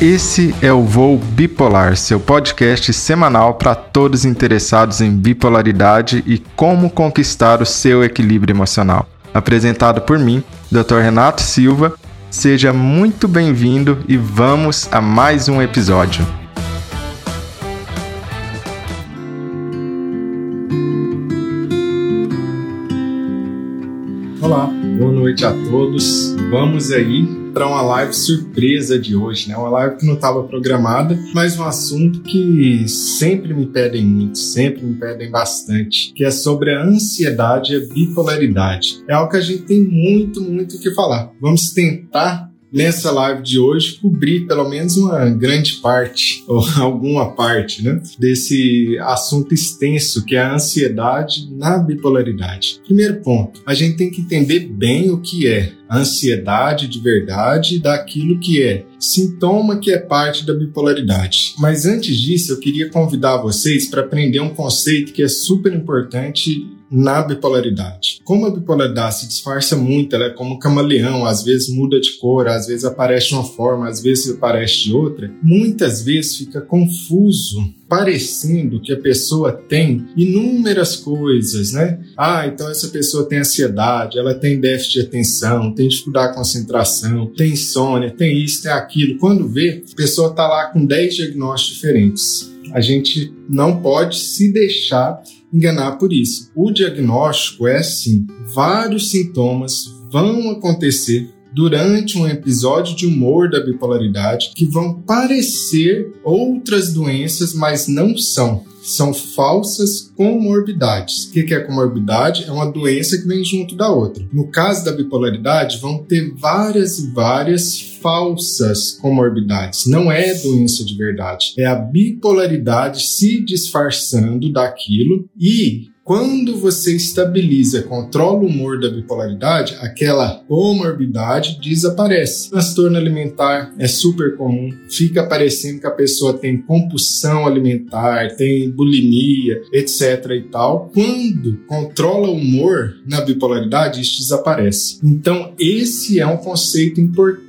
Esse é o Voo Bipolar, seu podcast semanal para todos interessados em bipolaridade e como conquistar o seu equilíbrio emocional. Apresentado por mim, Dr. Renato Silva. Seja muito bem-vindo e vamos a mais um episódio. Olá, boa noite a todos. Vamos aí para uma live surpresa de hoje, né? Uma live que não estava programada, mas um assunto que sempre me pedem muito, sempre me pedem bastante, que é sobre a ansiedade e a bipolaridade. É algo que a gente tem muito, muito o que falar. Vamos tentar nessa live de hoje cobrir pelo menos uma grande parte ou alguma parte, né, desse assunto extenso que é a ansiedade na bipolaridade. Primeiro ponto, a gente tem que entender bem o que é ansiedade de verdade daquilo que é sintoma que é parte da bipolaridade. Mas antes disso, eu queria convidar vocês para aprender um conceito que é super importante na bipolaridade. Como a bipolaridade se disfarça muito, ela é como um camaleão, às vezes muda de cor, às vezes aparece uma forma, às vezes aparece de outra, muitas vezes fica confuso parecendo que a pessoa tem inúmeras coisas, né? Ah, então essa pessoa tem ansiedade, ela tem déficit de atenção, tem dificuldade de concentração, tem insônia, tem isso, tem aquilo. Quando vê, a pessoa está lá com 10 diagnósticos diferentes. A gente não pode se deixar enganar por isso. O diagnóstico é assim: vários sintomas vão acontecer durante um episódio de humor da bipolaridade que vão parecer outras doenças, mas não são. São falsas comorbidades. O que é comorbidade? É uma doença que vem junto da outra. No caso da bipolaridade, vão ter várias e várias falsas comorbidades. Não é doença de verdade. É a bipolaridade se disfarçando daquilo e quando você estabiliza, controla o humor da bipolaridade, aquela comorbidade desaparece. Transtorno alimentar é super comum, fica parecendo que a pessoa tem compulsão alimentar, tem bulimia, etc e tal. Quando controla o humor na bipolaridade, isso desaparece. Então, esse é um conceito importante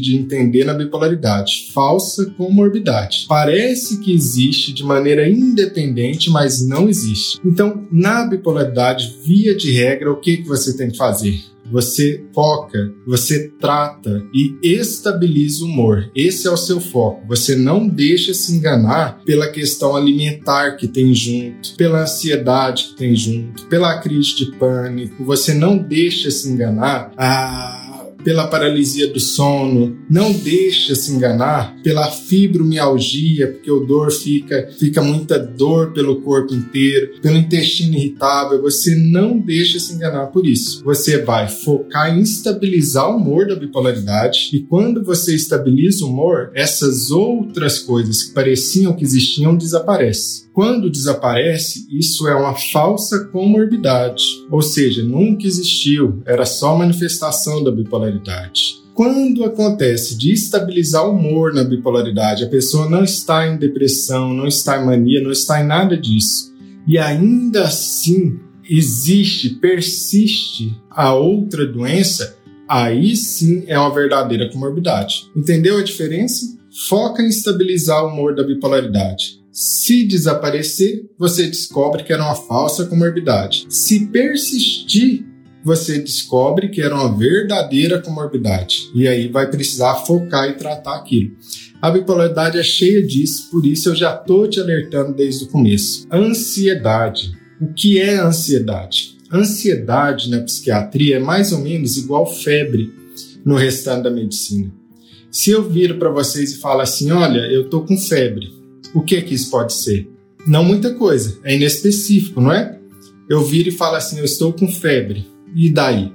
de entender na bipolaridade. Falsa comorbidade. Parece que existe de maneira independente, mas não existe. Então, na bipolaridade, via de regra, o que, que você tem que fazer? Você foca, você trata e estabiliza o humor. Esse é o seu foco. Você não deixa se enganar pela questão alimentar que tem junto, pela ansiedade que tem junto, pela crise de pânico. Você não deixa se enganar. Ah, pela paralisia do sono, não deixa se enganar pela fibromialgia, porque o dor fica, fica muita dor pelo corpo inteiro, pelo intestino irritável, você não deixa se enganar por isso. Você vai focar em estabilizar o humor da bipolaridade e quando você estabiliza o humor, essas outras coisas que pareciam que existiam desaparecem. Quando desaparece, isso é uma falsa comorbidade, ou seja, nunca existiu, era só manifestação da bipolaridade. Quando acontece de estabilizar o humor na bipolaridade, a pessoa não está em depressão, não está em mania, não está em nada disso, e ainda assim existe, persiste a outra doença, aí sim é uma verdadeira comorbidade. Entendeu a diferença? Foca em estabilizar o humor da bipolaridade. Se desaparecer, você descobre que era uma falsa comorbidade. Se persistir, você descobre que era uma verdadeira comorbidade. E aí vai precisar focar e tratar aquilo. A bipolaridade é cheia disso, por isso eu já estou te alertando desde o começo. Ansiedade. O que é ansiedade? Ansiedade na psiquiatria é mais ou menos igual febre no restante da medicina. Se eu viro para vocês e falo assim, olha, eu estou com febre, o que que isso pode ser? Não muita coisa, é inespecífico, não é? Eu viro e falo assim, eu estou com febre. E daí?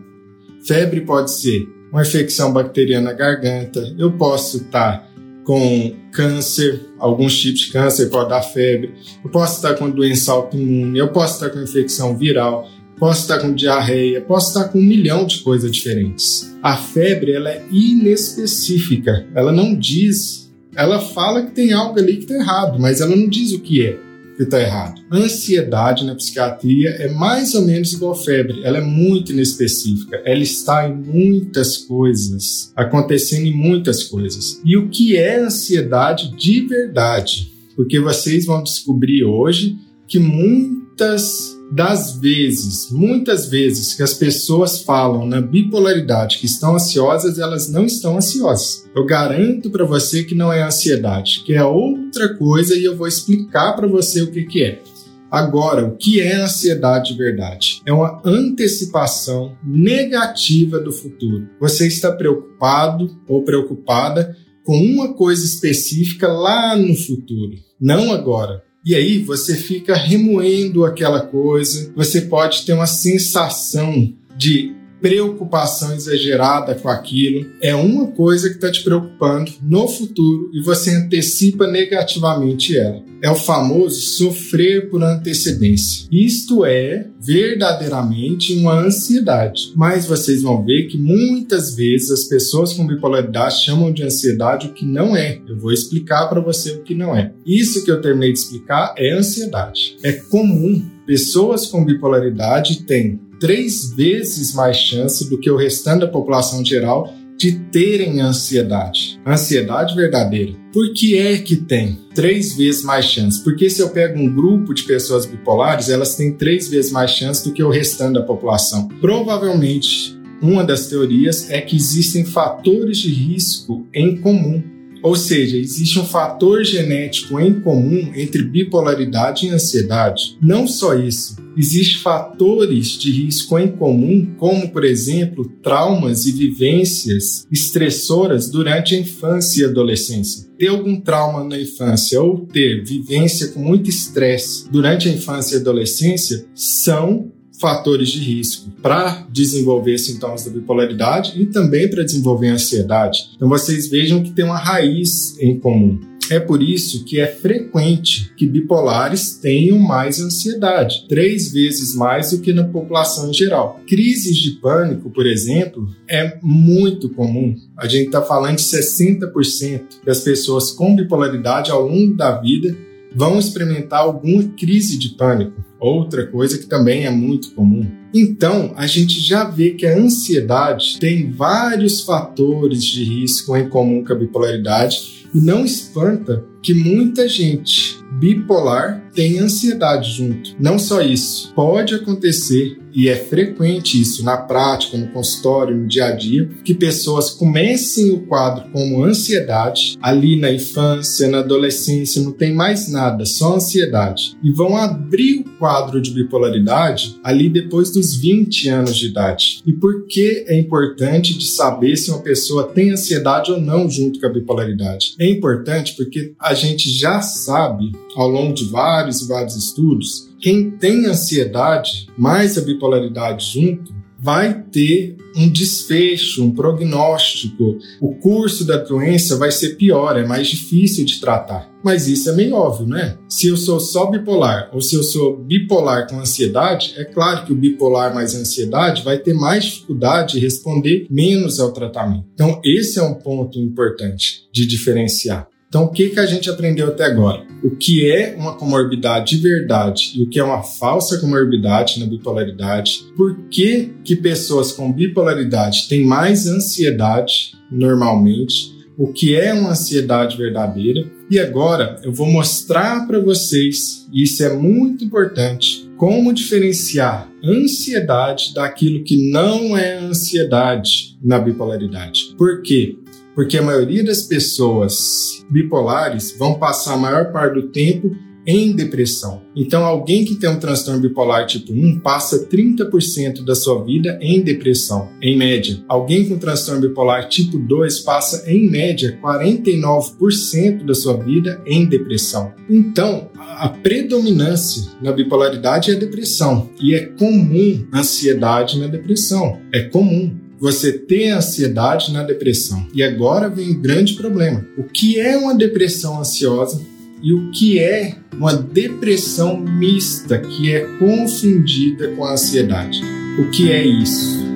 Febre pode ser uma infecção bacteriana na garganta, eu posso estar com câncer, alguns tipos de câncer pode dar febre, eu posso estar com doença autoimune, eu posso estar com infecção viral, posso estar com diarreia, posso estar com um milhão de coisas diferentes. A febre ela é inespecífica, ela não diz ela fala que tem algo ali que está errado, mas ela não diz o que é. que está errado? Ansiedade na psiquiatria é mais ou menos igual febre, ela é muito inespecífica, ela está em muitas coisas, acontecendo em muitas coisas. E o que é ansiedade de verdade? Porque vocês vão descobrir hoje que muitas das vezes, muitas vezes que as pessoas falam na bipolaridade que estão ansiosas, elas não estão ansiosas. Eu garanto para você que não é ansiedade, que é outra coisa e eu vou explicar para você o que, que é. Agora, o que é ansiedade de verdade? É uma antecipação negativa do futuro. Você está preocupado ou preocupada com uma coisa específica lá no futuro, não agora. E aí você fica remoendo aquela coisa, você pode ter uma sensação de preocupação exagerada com aquilo. É uma coisa que está te preocupando no futuro e você antecipa negativamente ela. É o famoso sofrer por antecedência. Isto é verdadeiramente uma ansiedade. Mas vocês vão ver que muitas vezes as pessoas com bipolaridade chamam de ansiedade o que não é. Eu vou explicar para você o que não é. Isso que eu terminei de explicar é ansiedade. É comum pessoas com bipolaridade têm três vezes mais chance do que o restante da população geral de terem ansiedade. Ansiedade verdadeira. Por que é que tem três vezes mais chance? Porque se eu pego um grupo de pessoas bipolares, elas têm três vezes mais chance do que o restante da população. Provavelmente, uma das teorias é que existem fatores de risco em comum ou seja, existe um fator genético em comum entre bipolaridade e ansiedade. Não só isso, existem fatores de risco em comum, como, por exemplo, traumas e vivências estressoras durante a infância e adolescência. Ter algum trauma na infância ou ter vivência com muito estresse durante a infância e adolescência são fatores de risco para desenvolver sintomas da bipolaridade e também para desenvolver ansiedade. Então vocês vejam que tem uma raiz em comum. É por isso que é frequente que bipolares tenham mais ansiedade, três vezes mais do que na população em geral. Crises de pânico, por exemplo, é muito comum. A gente está falando de 60% das pessoas com bipolaridade ao longo da vida vão experimentar alguma crise de pânico, outra coisa que também é muito comum. Então, a gente já vê que a ansiedade tem vários fatores de risco em comum com a bipolaridade e não espanta que muita gente bipolar tem ansiedade junto. Não só isso, pode acontecer e é frequente isso na prática, no consultório, no dia a dia, que pessoas comecem o quadro como ansiedade, ali na infância, na adolescência, não tem mais nada, só ansiedade, e vão abrir o quadro de bipolaridade ali depois dos 20 anos de idade. E por que é importante de saber se uma pessoa tem ansiedade ou não junto com a bipolaridade? É importante porque a gente já sabe, ao longo de vários e vários estudos, quem tem ansiedade mais a bipolaridade junto vai ter um desfecho, um prognóstico. O curso da doença vai ser pior, é mais difícil de tratar. Mas isso é meio óbvio, né? Se eu sou só bipolar ou se eu sou bipolar com ansiedade, é claro que o bipolar mais ansiedade vai ter mais dificuldade de responder menos ao tratamento. Então, esse é um ponto importante de diferenciar. Então, o que, que a gente aprendeu até agora? O que é uma comorbidade de verdade e o que é uma falsa comorbidade na bipolaridade? Por que, que pessoas com bipolaridade têm mais ansiedade normalmente? O que é uma ansiedade verdadeira? E agora eu vou mostrar para vocês, e isso é muito importante, como diferenciar ansiedade daquilo que não é ansiedade na bipolaridade. Por quê? Porque a maioria das pessoas bipolares vão passar a maior parte do tempo em depressão. Então, alguém que tem um transtorno bipolar tipo 1 passa 30% da sua vida em depressão, em média. Alguém com transtorno bipolar tipo 2 passa, em média, 49% da sua vida em depressão. Então, a predominância na bipolaridade é a depressão. E é comum ansiedade na depressão. É comum você ter ansiedade na depressão. E agora vem o grande problema. O que é uma depressão ansiosa e o que é uma depressão mista que é confundida com a ansiedade? O que é isso?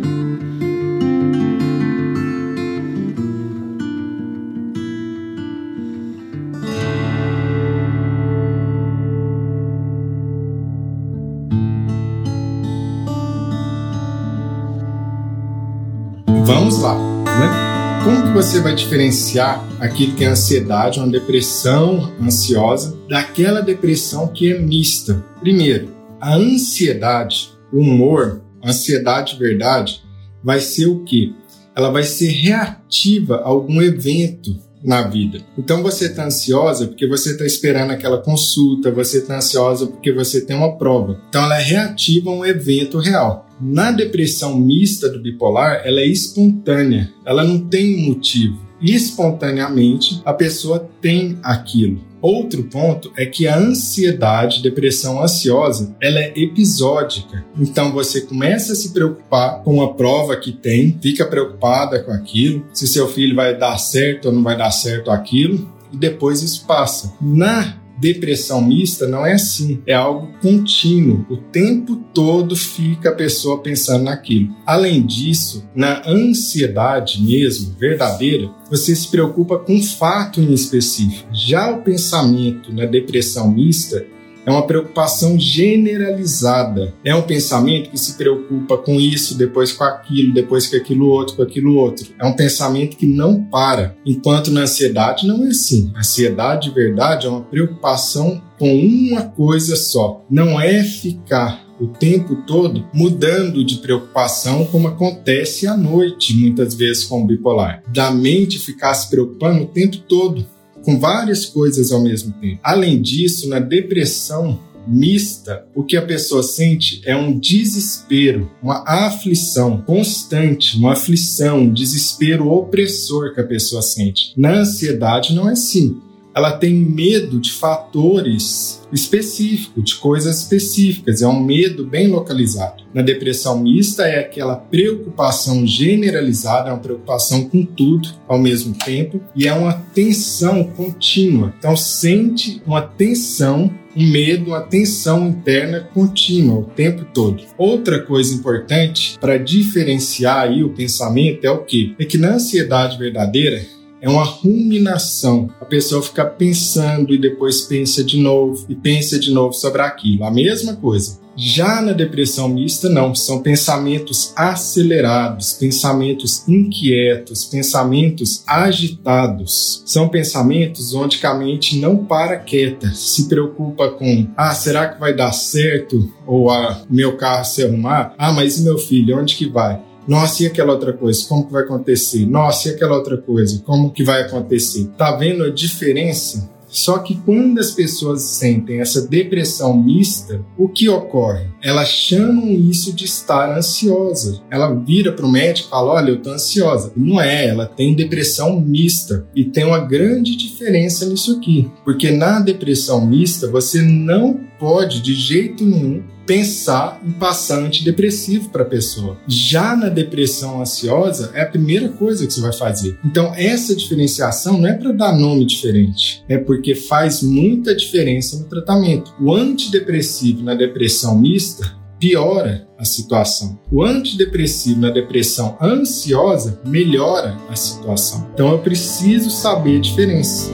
Vamos lá, né? Como que você vai diferenciar aquilo que é ansiedade, uma depressão ansiosa, daquela depressão que é mista? Primeiro, a ansiedade, o humor, a ansiedade de verdade, vai ser o quê? Ela vai ser reativa a algum evento na vida. Então você está ansiosa porque você está esperando aquela consulta, você está ansiosa porque você tem uma prova. Então ela é reativa a um evento real. Na depressão mista do bipolar, ela é espontânea, ela não tem um motivo. Espontaneamente, a pessoa tem aquilo. Outro ponto é que a ansiedade, depressão ansiosa, ela é episódica. Então você começa a se preocupar com a prova que tem, fica preocupada com aquilo, se seu filho vai dar certo ou não vai dar certo aquilo, e depois isso passa. Na Depressão mista não é assim, é algo contínuo. O tempo todo fica a pessoa pensando naquilo. Além disso, na ansiedade mesmo, verdadeira, você se preocupa com um fato em específico. Já o pensamento na depressão mista, é uma preocupação generalizada. É um pensamento que se preocupa com isso, depois com aquilo, depois com aquilo outro, com aquilo outro. É um pensamento que não para. Enquanto na ansiedade não é assim. A ansiedade de verdade é uma preocupação com uma coisa só. Não é ficar o tempo todo mudando de preocupação, como acontece à noite, muitas vezes com o bipolar. Da mente ficar se preocupando o tempo todo com várias coisas ao mesmo tempo. Além disso, na depressão mista, o que a pessoa sente é um desespero, uma aflição constante, uma aflição, um desespero opressor que a pessoa sente. Na ansiedade não é assim ela tem medo de fatores específicos, de coisas específicas, é um medo bem localizado. Na depressão mista é aquela preocupação generalizada, é uma preocupação com tudo ao mesmo tempo e é uma tensão contínua. Então sente uma tensão um medo, uma tensão interna contínua o tempo todo. Outra coisa importante para diferenciar aí o pensamento é o que? É que na ansiedade verdadeira é uma ruminação. A pessoa fica pensando e depois pensa de novo e pensa de novo sobre aquilo. A mesma coisa. Já na depressão mista, não, são pensamentos acelerados, pensamentos inquietos, pensamentos agitados. São pensamentos onde a mente não para quieta, se preocupa com: ah, será que vai dar certo? Ou ah, meu carro se arrumar? Ah, mas e meu filho, onde que vai? Nossa, e aquela outra coisa? Como que vai acontecer? Nossa, e aquela outra coisa? Como que vai acontecer? Tá vendo a diferença? Só que quando as pessoas sentem essa depressão mista, o que ocorre? Elas chamam isso de estar ansiosa. Ela vira para o médico e fala: Olha, eu tô ansiosa. Não é, ela tem depressão mista. E tem uma grande diferença nisso aqui. Porque na depressão mista, você não pode de jeito nenhum pensar em passar antidepressivo para a pessoa. Já na depressão ansiosa, é a primeira coisa que você vai fazer. Então, essa diferenciação não é para dar nome diferente, é porque faz muita diferença no tratamento. O antidepressivo na depressão mista piora a situação. O antidepressivo na depressão ansiosa melhora a situação. Então, eu preciso saber a diferença.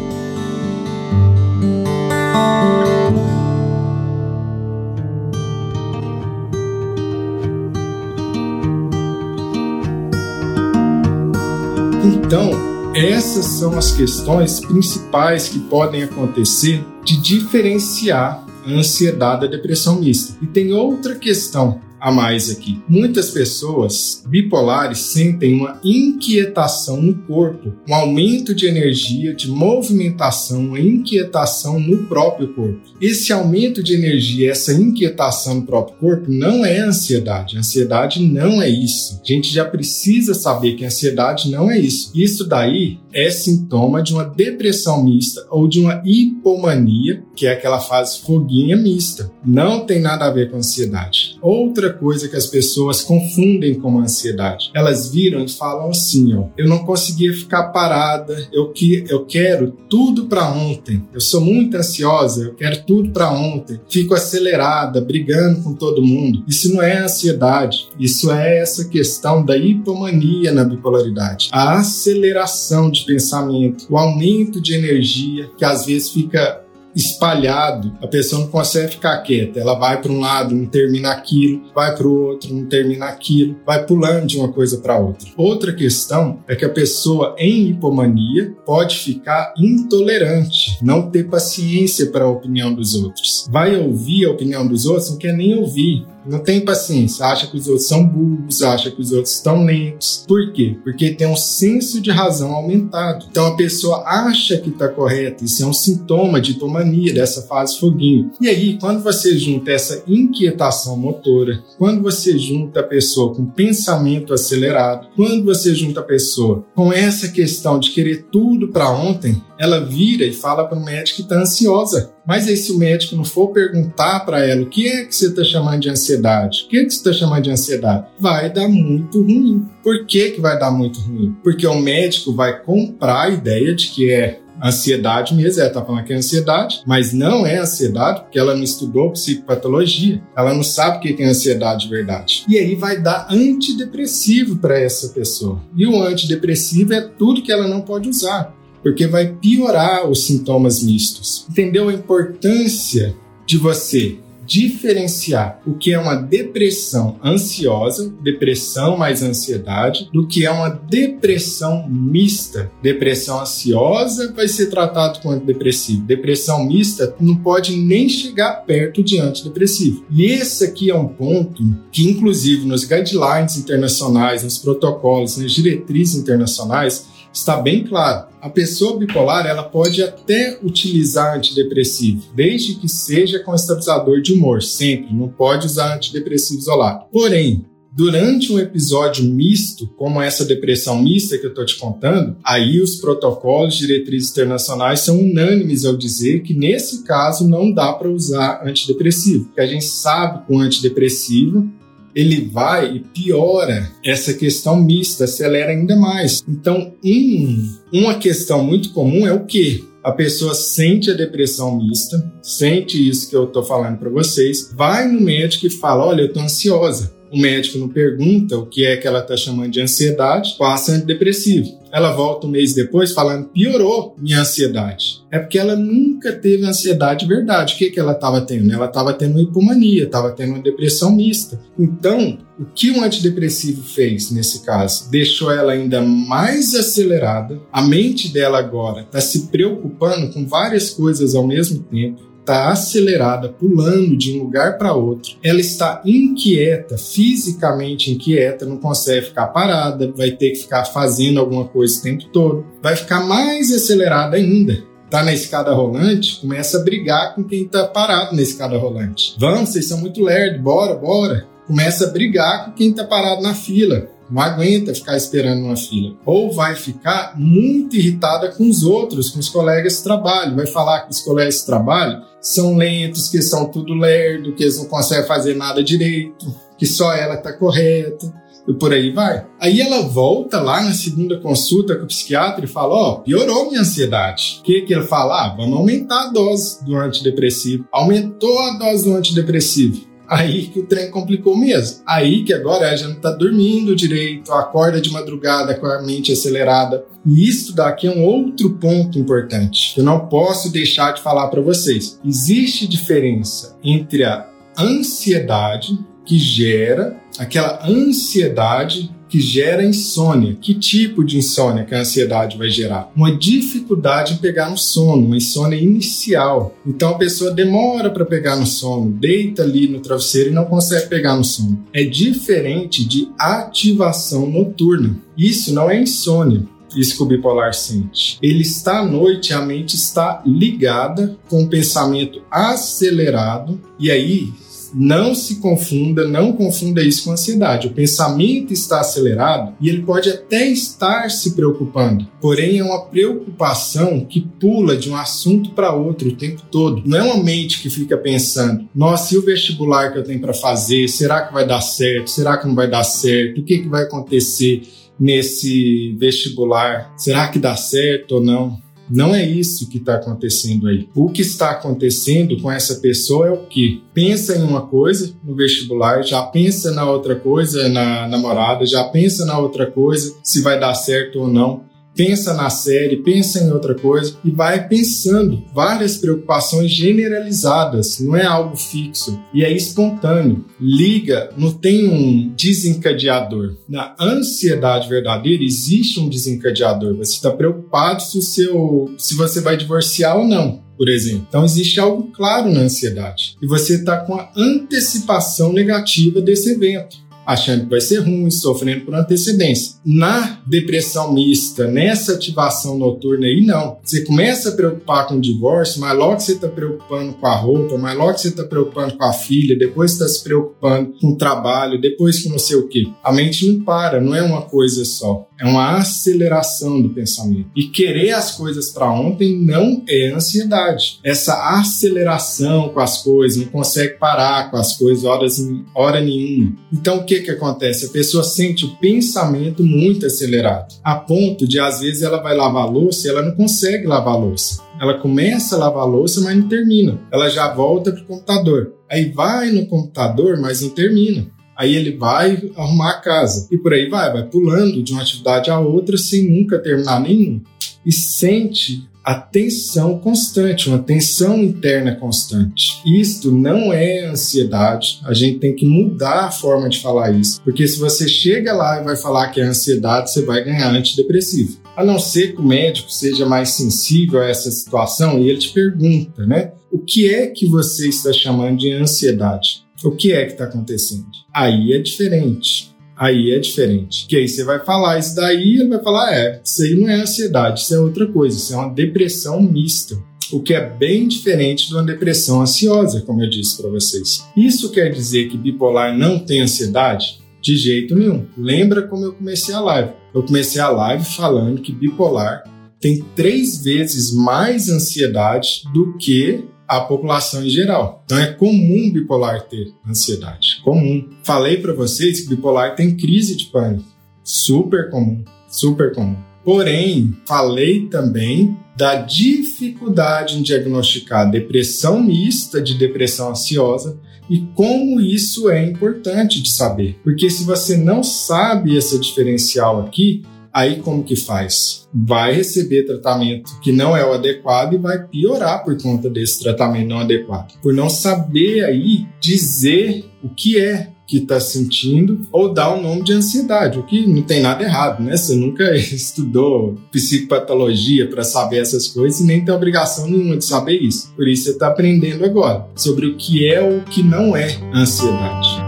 Então, essas são as questões principais que podem acontecer de diferenciar a ansiedade da depressão mista. E tem outra questão a mais aqui. Muitas pessoas bipolares sentem uma inquietação no corpo, um aumento de energia, de movimentação, uma inquietação no próprio corpo. Esse aumento de energia, essa inquietação no próprio corpo não é ansiedade. A ansiedade não é isso. A gente já precisa saber que a ansiedade não é isso. Isso daí é sintoma de uma depressão mista ou de uma hipomania, que é aquela fase foguinha mista. Não tem nada a ver com ansiedade. Outra coisa que as pessoas confundem com ansiedade. Elas viram e falam assim, ó, eu não conseguia ficar parada, eu que eu quero tudo para ontem. Eu sou muito ansiosa, eu quero tudo para ontem. Fico acelerada, brigando com todo mundo. Isso não é ansiedade, isso é essa questão da hipomania na bipolaridade. A aceleração de pensamento, o aumento de energia que às vezes fica espalhado, a pessoa não consegue ficar quieta. Ela vai para um lado, não termina aquilo, vai para o outro, não termina aquilo, vai pulando de uma coisa para outra. Outra questão é que a pessoa em hipomania pode ficar intolerante, não ter paciência para a opinião dos outros. Vai ouvir a opinião dos outros, não quer nem ouvir não tem paciência, acha que os outros são burros, acha que os outros estão lentos. Por quê? Porque tem um senso de razão aumentado. Então a pessoa acha que está correta, isso é um sintoma de hitomania, dessa fase foguinho. E aí, quando você junta essa inquietação motora, quando você junta a pessoa com pensamento acelerado, quando você junta a pessoa com essa questão de querer tudo para ontem, ela vira e fala para o médico que está ansiosa. Mas aí, se o médico não for perguntar para ela o que é que você está chamando de ansiedade, o que é que você está chamando de ansiedade, vai dar muito ruim. Por que, que vai dar muito ruim? Porque o médico vai comprar a ideia de que é ansiedade mesmo, ela tá falando que é ansiedade, mas não é ansiedade, porque ela não estudou psicopatologia, ela não sabe o que é ansiedade de verdade. E aí vai dar antidepressivo para essa pessoa. E o antidepressivo é tudo que ela não pode usar porque vai piorar os sintomas mistos. Entendeu a importância de você diferenciar o que é uma depressão ansiosa, depressão mais ansiedade, do que é uma depressão mista. Depressão ansiosa vai ser tratado com antidepressivo. Depressão mista não pode nem chegar perto de antidepressivo. E esse aqui é um ponto que, inclusive, nos guidelines internacionais, nos protocolos, nas diretrizes internacionais, está bem claro. A pessoa bipolar ela pode até utilizar antidepressivo, desde que seja com estabilizador de humor, sempre. Não pode usar antidepressivo isolado. Porém, Durante um episódio misto, como essa depressão mista que eu estou te contando, aí os protocolos, diretrizes internacionais são unânimes ao dizer que nesse caso não dá para usar antidepressivo. Porque a gente sabe que o antidepressivo ele vai e piora essa questão mista, acelera ainda mais. Então, um, uma questão muito comum é o que? A pessoa sente a depressão mista, sente isso que eu estou falando para vocês, vai no médico e fala: Olha, eu estou ansiosa o médico não pergunta o que é que ela está chamando de ansiedade, passa antidepressivo. Ela volta um mês depois falando, piorou minha ansiedade. É porque ela nunca teve ansiedade de verdade. O que, que ela estava tendo? Ela estava tendo hipomania, estava tendo uma depressão mista. Então, o que um antidepressivo fez nesse caso? Deixou ela ainda mais acelerada. A mente dela agora está se preocupando com várias coisas ao mesmo tempo está acelerada, pulando de um lugar para outro. Ela está inquieta, fisicamente inquieta, não consegue ficar parada, vai ter que ficar fazendo alguma coisa o tempo todo. Vai ficar mais acelerada ainda. Tá na escada rolante, começa a brigar com quem tá parado na escada rolante. Vamos, vocês são muito lerdos, bora, bora. Começa a brigar com quem tá parado na fila não aguenta ficar esperando uma fila. Ou vai ficar muito irritada com os outros, com os colegas de trabalho. Vai falar que os colegas de trabalho são lentos, que são tudo lerdo, que eles não conseguem fazer nada direito, que só ela está correta. E por aí vai. Aí ela volta lá na segunda consulta com o psiquiatra e fala: Ó, oh, piorou minha ansiedade. O que, que ele fala? Ah, vamos aumentar a dose do antidepressivo. Aumentou a dose do antidepressivo Aí que o trem complicou mesmo. Aí que agora a gente tá dormindo direito, acorda de madrugada com a mente acelerada. E isso daqui é um outro ponto importante. Eu não posso deixar de falar para vocês. Existe diferença entre a ansiedade que gera aquela ansiedade que gera insônia. Que tipo de insônia que a ansiedade vai gerar? Uma dificuldade em pegar no sono, uma insônia inicial. Então a pessoa demora para pegar no sono, deita ali no travesseiro e não consegue pegar no sono. É diferente de ativação noturna. Isso não é insônia isso que o bipolar sente. Ele está à noite, a mente está ligada com o pensamento acelerado, e aí não se confunda, não confunda isso com ansiedade. O pensamento está acelerado e ele pode até estar se preocupando, porém é uma preocupação que pula de um assunto para outro o tempo todo. Não é uma mente que fica pensando: nossa, e o vestibular que eu tenho para fazer? Será que vai dar certo? Será que não vai dar certo? O que, que vai acontecer nesse vestibular? Será que dá certo ou não? Não é isso que está acontecendo aí. O que está acontecendo com essa pessoa é o que? Pensa em uma coisa no vestibular, já pensa na outra coisa na namorada, já pensa na outra coisa, se vai dar certo ou não. Pensa na série, pensa em outra coisa e vai pensando várias preocupações generalizadas, não é algo fixo e é espontâneo. Liga, não tem um desencadeador. Na ansiedade verdadeira existe um desencadeador. Você está preocupado se o seu se você vai divorciar ou não por exemplo. Então existe algo claro na ansiedade e você está com a antecipação negativa desse evento achando que vai ser ruim, sofrendo por antecedência. Na depressão mista, nessa ativação noturna aí, não. Você começa a preocupar com o divórcio, mas logo você está preocupando com a roupa, mas logo você está preocupando com a filha, depois está se preocupando com o trabalho, depois com não sei o quê. A mente não para, não é uma coisa só. É uma aceleração do pensamento. E querer as coisas para ontem não é ansiedade. Essa aceleração com as coisas, não consegue parar com as coisas horas, hora nenhuma. Então, o que, que acontece? A pessoa sente o pensamento muito acelerado, a ponto de, às vezes, ela vai lavar louça e ela não consegue lavar louça. Ela começa a lavar a louça, mas não termina. Ela já volta para o computador. Aí vai no computador, mas não termina. Aí ele vai arrumar a casa. E por aí vai, vai pulando de uma atividade a outra sem nunca terminar nenhum. E sente a tensão constante, uma tensão interna constante. Isto não é ansiedade, a gente tem que mudar a forma de falar isso, porque se você chega lá e vai falar que é ansiedade, você vai ganhar antidepressivo. A não ser que o médico seja mais sensível a essa situação e ele te pergunta, né? O que é que você está chamando de ansiedade? O que é que está acontecendo? Aí é diferente aí é diferente. Que aí você vai falar isso daí, ele vai falar, é, isso aí não é ansiedade, isso é outra coisa, isso é uma depressão mista. O que é bem diferente de uma depressão ansiosa, como eu disse para vocês. Isso quer dizer que bipolar não tem ansiedade? De jeito nenhum. Lembra como eu comecei a live? Eu comecei a live falando que bipolar tem três vezes mais ansiedade do que a população em geral. Então é comum bipolar ter ansiedade, comum. Falei para vocês que bipolar tem crise de pânico, super comum, super comum. Porém, falei também da dificuldade em diagnosticar depressão mista de depressão ansiosa e como isso é importante de saber. Porque se você não sabe essa diferencial aqui, Aí como que faz? Vai receber tratamento que não é o adequado e vai piorar por conta desse tratamento não adequado. Por não saber aí dizer o que é que está sentindo ou dar o nome de ansiedade, o que não tem nada errado, né? Você nunca estudou psicopatologia para saber essas coisas e nem tem obrigação nenhuma de saber isso. Por isso você está aprendendo agora sobre o que é ou o que não é ansiedade.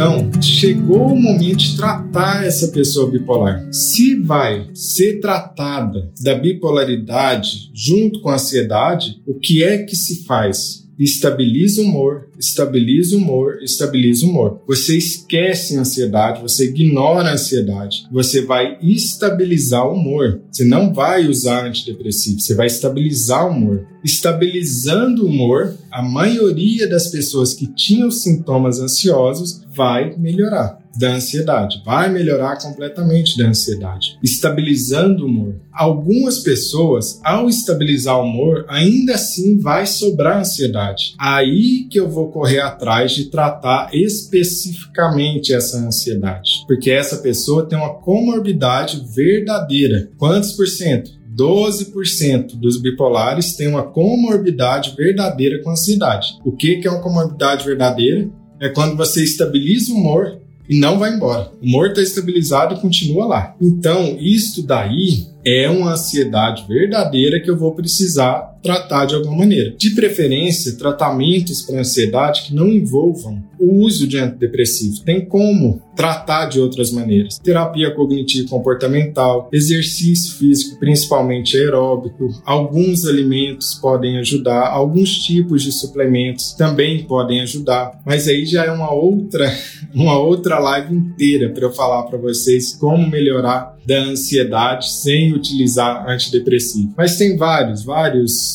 Então, chegou o momento de tratar essa pessoa bipolar. Se vai ser tratada da bipolaridade junto com a ansiedade, o que é que se faz? estabiliza o humor, estabiliza o humor, estabiliza o humor. Você esquece a ansiedade, você ignora a ansiedade, você vai estabilizar o humor. Você não vai usar antidepressivo, você vai estabilizar o humor. Estabilizando o humor, a maioria das pessoas que tinham sintomas ansiosos vai melhorar da ansiedade, vai melhorar completamente da ansiedade, estabilizando o humor. Algumas pessoas, ao estabilizar o humor, ainda assim vai sobrar ansiedade. Aí que eu vou correr atrás de tratar especificamente essa ansiedade, porque essa pessoa tem uma comorbidade verdadeira. Quantos por cento? 12% dos bipolares têm uma comorbidade verdadeira com ansiedade. O que é uma comorbidade verdadeira? É quando você estabiliza o humor e não vai embora. O humor está estabilizado e continua lá. Então, isso daí é uma ansiedade verdadeira que eu vou precisar tratar de alguma maneira. De preferência, tratamentos para ansiedade que não envolvam o uso de antidepressivo. Tem como tratar de outras maneiras. Terapia cognitivo comportamental, exercício físico, principalmente aeróbico, alguns alimentos podem ajudar, alguns tipos de suplementos também podem ajudar, mas aí já é uma outra uma outra live inteira para eu falar para vocês como melhorar da ansiedade sem utilizar antidepressivo. Mas tem vários, vários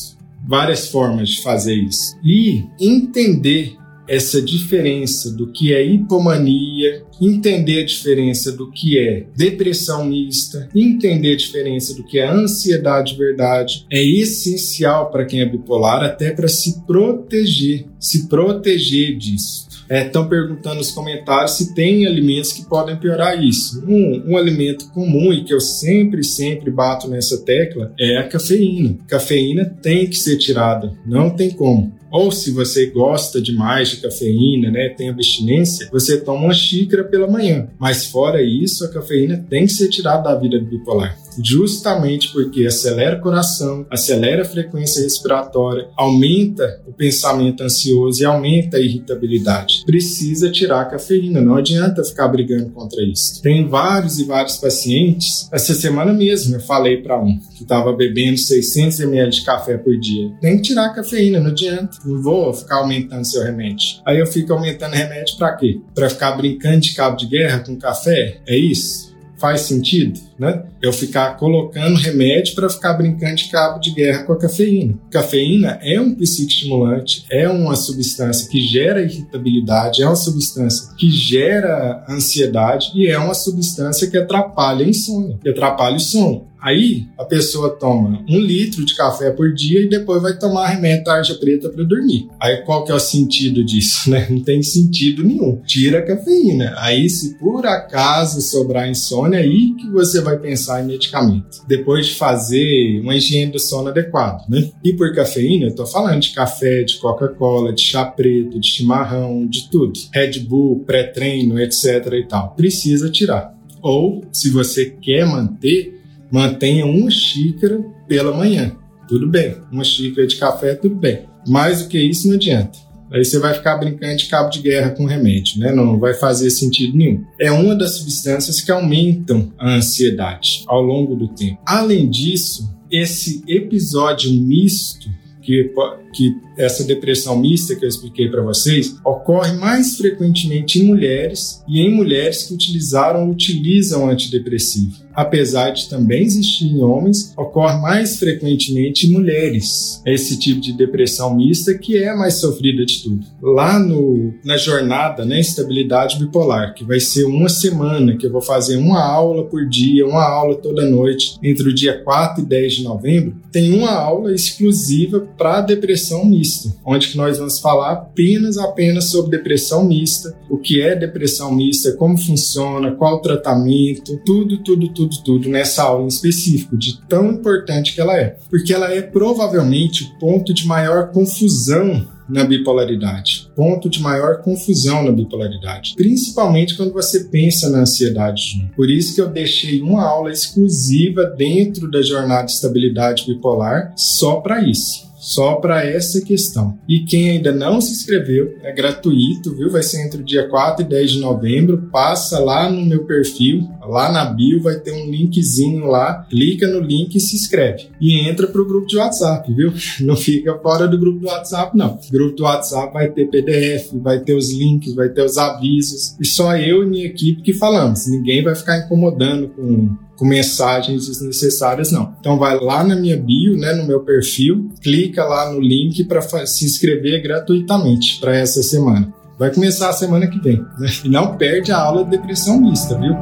várias formas de fazer isso. E entender essa diferença do que é hipomania, entender a diferença do que é depressão mista, entender a diferença do que é ansiedade de verdade, é essencial para quem é bipolar, até para se proteger, se proteger disso. Estão é, perguntando nos comentários se tem alimentos que podem piorar isso. Um, um alimento comum e que eu sempre, sempre bato nessa tecla é a cafeína. Cafeína tem que ser tirada, não tem como. Ou se você gosta demais de cafeína, né, tem abstinência, você toma uma xícara pela manhã. Mas fora isso, a cafeína tem que ser tirada da vida bipolar justamente porque acelera o coração, acelera a frequência respiratória, aumenta o pensamento ansioso e aumenta a irritabilidade. Precisa tirar a cafeína, não adianta ficar brigando contra isso. Tem vários e vários pacientes, essa semana mesmo eu falei para um que estava bebendo 600 ml de café por dia. Tem que tirar a cafeína, não adianta. Não vou ficar aumentando seu remédio. Aí eu fico aumentando remédio para quê? Para ficar brincando de cabo de guerra com café? É isso? Faz sentido? né? Eu ficar colocando remédio para ficar brincando de cabo de guerra com a cafeína. Cafeína é um psicoestimulante, é uma substância que gera irritabilidade, é uma substância que gera ansiedade e é uma substância que atrapalha a insônia, que atrapalha o sono. Aí a pessoa toma um litro de café por dia e depois vai tomar remédio tarja preta para dormir. Aí qual que é o sentido disso? Né? Não tem sentido nenhum. Tira a cafeína. Aí se por acaso sobrar insônia, aí que você vai pensar em medicamento. Depois de fazer uma higiene do sono adequado, né? E por cafeína, eu tô falando de café, de Coca-Cola, de chá preto, de chimarrão, de tudo. Red Bull, pré-treino, etc e tal. Precisa tirar. Ou, se você quer manter, mantenha uma xícara pela manhã. Tudo bem. Uma xícara de café, tudo bem. Mais do que isso, não adianta. Aí você vai ficar brincando de cabo de guerra com remédio, né? Não vai fazer sentido nenhum. É uma das substâncias que aumentam a ansiedade ao longo do tempo. Além disso, esse episódio misto que, que essa depressão mista que eu expliquei para vocês ocorre mais frequentemente em mulheres e em mulheres que utilizaram ou utilizam antidepressivo apesar de também existir em homens, ocorre mais frequentemente em mulheres. Esse tipo de depressão mista que é mais sofrida de tudo. Lá no, na jornada, né, estabilidade bipolar, que vai ser uma semana, que eu vou fazer uma aula por dia, uma aula toda noite, entre o dia 4 e 10 de novembro, tem uma aula exclusiva para depressão mista, onde nós vamos falar apenas apenas sobre depressão mista, o que é depressão mista, como funciona, qual o tratamento, tudo, tudo, tudo tudo, tudo nessa aula em específico, de tão importante que ela é. Porque ela é provavelmente o ponto de maior confusão na bipolaridade, ponto de maior confusão na bipolaridade, principalmente quando você pensa na ansiedade. Por isso que eu deixei uma aula exclusiva dentro da jornada de estabilidade bipolar só para isso só para essa questão. E quem ainda não se inscreveu, é gratuito, viu? Vai ser entre o dia 4 e 10 de novembro. Passa lá no meu perfil, lá na bio vai ter um linkzinho lá. Clica no link e se inscreve. E entra pro grupo de WhatsApp, viu? Não fica fora do grupo do WhatsApp, não. O grupo do WhatsApp vai ter PDF, vai ter os links, vai ter os avisos. E só eu e minha equipe que falamos. Ninguém vai ficar incomodando com com mensagens desnecessárias, não. Então vai lá na minha bio, né, no meu perfil, clica lá no link para se inscrever gratuitamente para essa semana. Vai começar a semana que vem. Né? E não perde a aula de depressão mista, viu?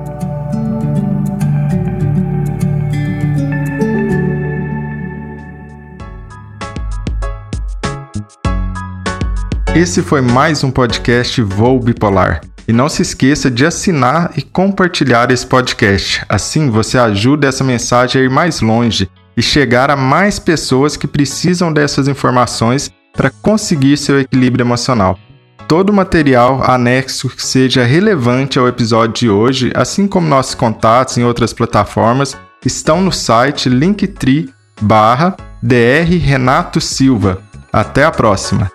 Esse foi mais um podcast Voo Bipolar. E não se esqueça de assinar e compartilhar esse podcast. Assim você ajuda essa mensagem a ir mais longe e chegar a mais pessoas que precisam dessas informações para conseguir seu equilíbrio emocional. Todo o material anexo que seja relevante ao episódio de hoje, assim como nossos contatos em outras plataformas, estão no site linktree. Renato Silva. Até a próxima!